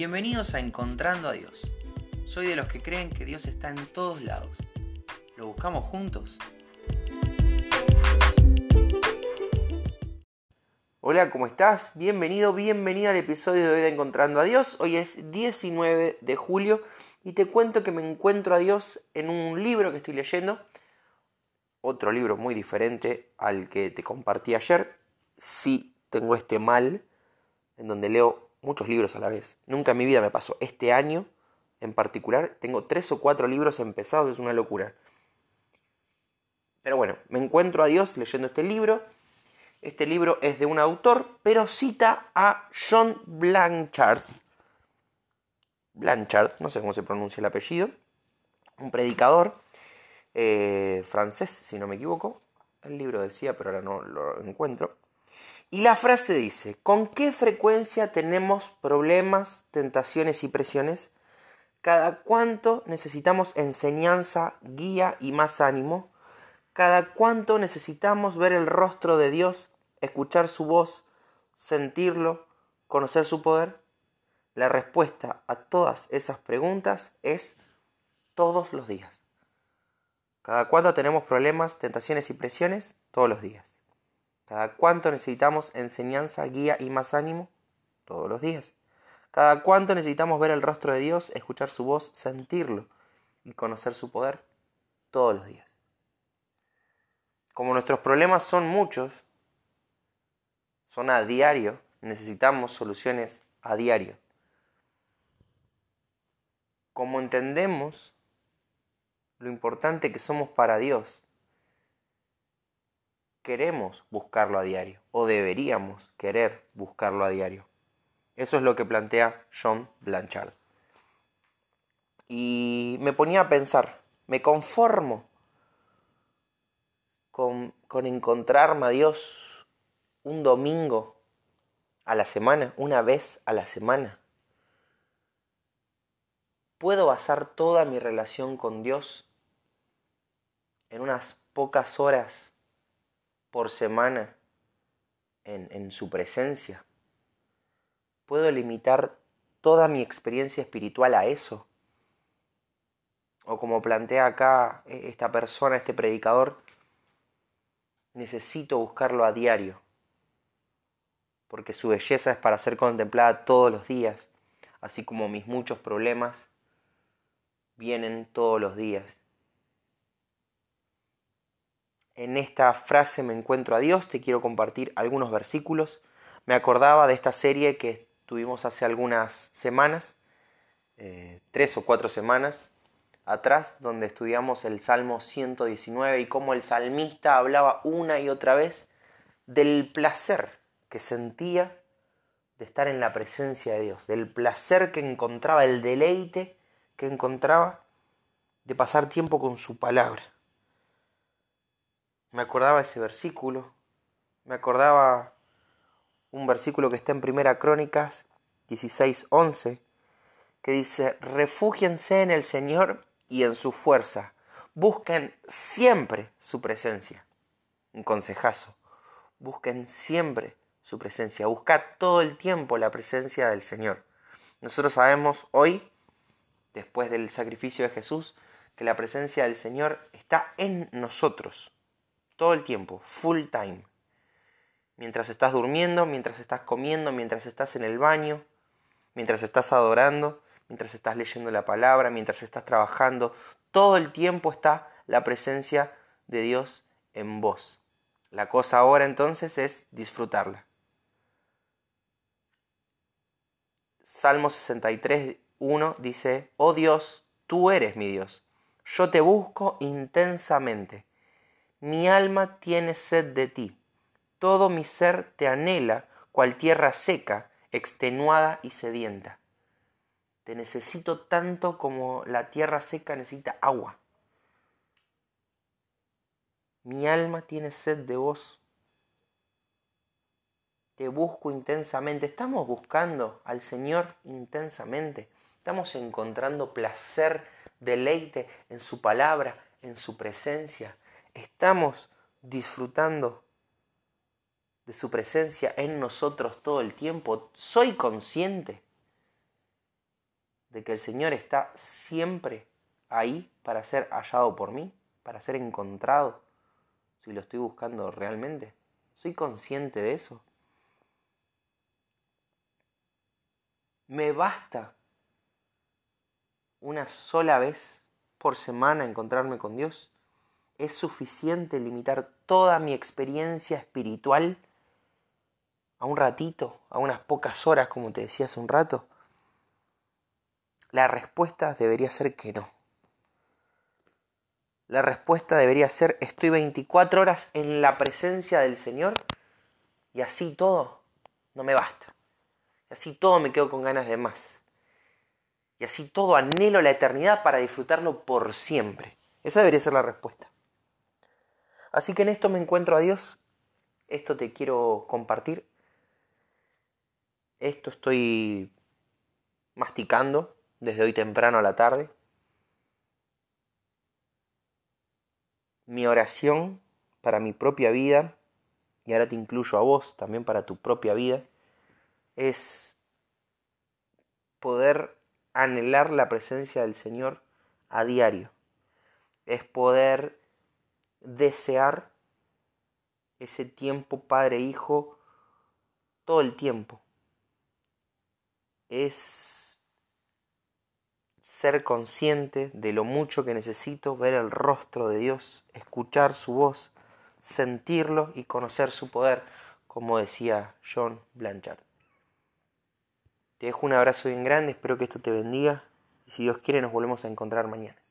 Bienvenidos a Encontrando a Dios. Soy de los que creen que Dios está en todos lados. ¿Lo buscamos juntos? Hola, ¿cómo estás? Bienvenido, bienvenida al episodio de de Encontrando a Dios. Hoy es 19 de julio y te cuento que me encuentro a Dios en un libro que estoy leyendo. Otro libro muy diferente al que te compartí ayer. Sí, tengo este mal en donde leo muchos libros a la vez. Nunca en mi vida me pasó. Este año en particular tengo tres o cuatro libros empezados, es una locura. Pero bueno, me encuentro a Dios leyendo este libro. Este libro es de un autor, pero cita a John Blanchard. Blanchard, no sé cómo se pronuncia el apellido. Un predicador eh, francés, si no me equivoco. El libro decía, pero ahora no lo encuentro. Y la frase dice, ¿con qué frecuencia tenemos problemas, tentaciones y presiones? ¿Cada cuánto necesitamos enseñanza, guía y más ánimo? ¿Cada cuánto necesitamos ver el rostro de Dios, escuchar su voz, sentirlo, conocer su poder? La respuesta a todas esas preguntas es todos los días. ¿Cada cuánto tenemos problemas, tentaciones y presiones? Todos los días. ¿Cada cuánto necesitamos enseñanza, guía y más ánimo? Todos los días. ¿Cada cuánto necesitamos ver el rostro de Dios, escuchar su voz, sentirlo y conocer su poder? Todos los días. Como nuestros problemas son muchos, son a diario, necesitamos soluciones a diario. Como entendemos lo importante que somos para Dios, queremos buscarlo a diario o deberíamos querer buscarlo a diario. Eso es lo que plantea John Blanchard. Y me ponía a pensar, ¿me conformo con, con encontrarme a Dios un domingo a la semana, una vez a la semana? ¿Puedo basar toda mi relación con Dios en unas pocas horas por semana en, su presencia? ¿Puedo limitar toda mi experiencia espiritual a eso? O como plantea acá e, esta persona, este predicador, necesito buscarlo a diario, porque su belleza es para ser contemplada todos los días, así como mis muchos problemas vienen todos los días en esta frase me encuentro a Dios, te quiero compartir algunos versículos. Me acordaba de esta serie que tuvimos hace algunas semanas, eh, tres o cuatro semanas atrás, donde estudiamos el Salmo 119 y cómo el salmista hablaba una y otra vez del placer que sentía de estar en la presencia de Dios, del placer que encontraba, el deleite que encontraba de pasar tiempo con su palabra me acordaba ese versículo, me acordaba un versículo que está en Primera Crónicas 16:11 que dice, "Refúgiense en el Señor y en su fuerza, busquen siempre su presencia." Un consejazo. Busquen siempre su presencia, buscad todo el tiempo la presencia del Señor. Nosotros sabemos hoy, después del sacrificio de Jesús, que la presencia del Señor está en nosotros todo el tiempo, full time. Mientras estás durmiendo, mientras estás comiendo, mientras estás en el baño, mientras estás adorando, mientras estás leyendo la palabra, mientras estás trabajando, todo el tiempo está la presencia de Dios en vos. La cosa ahora entonces es disfrutarla. Salmo 63, 1 dice, Oh Dios, tú eres mi Dios, yo te busco intensamente. Mi alma tiene sed de ti, todo mi ser te anhela, cual tierra seca, extenuada y sedienta. Te necesito tanto como la tierra seca necesita agua. Mi alma tiene sed de vos. Te busco intensamente. Estamos buscando al Señor intensamente. Estamos encontrando placer, deleite en su palabra, en su presencia estamos disfrutando de su presencia en nosotros todo el tiempo. Soy consciente de que el Señor está siempre ahí para ser hallado por mí, para ser encontrado, si lo estoy buscando realmente? ¿Soy consciente de eso? ¿Me basta una sola vez por semana encontrarme con Dios? ¿Es suficiente limitar toda mi experiencia espiritual a un ratito, a unas pocas horas, como te decía hace un rato? La respuesta debería ser que no. La respuesta debería ser estoy 24 horas en la presencia del Señor y así todo no me basta. Y así todo me quedo con ganas de más. Y así todo anhelo la eternidad para disfrutarlo por siempre. Esa debería ser la respuesta. Así que en esto me encuentro a Dios. Esto te quiero compartir. Esto estoy masticando desde hoy temprano a la tarde. Mi oración para mi propia vida, y ahora te incluyo a vos también para tu propia vida, es poder anhelar la presencia del Señor a diario. Es poder desear ese tiempo padre-hijo todo el tiempo. Es ser consciente de lo mucho que necesito ver el rostro de Dios, escuchar su voz, sentirlo y conocer su poder, como decía John Blanchard. Te dejo un abrazo bien grande, espero que esto te bendiga y si Dios quiere nos volvemos a encontrar mañana.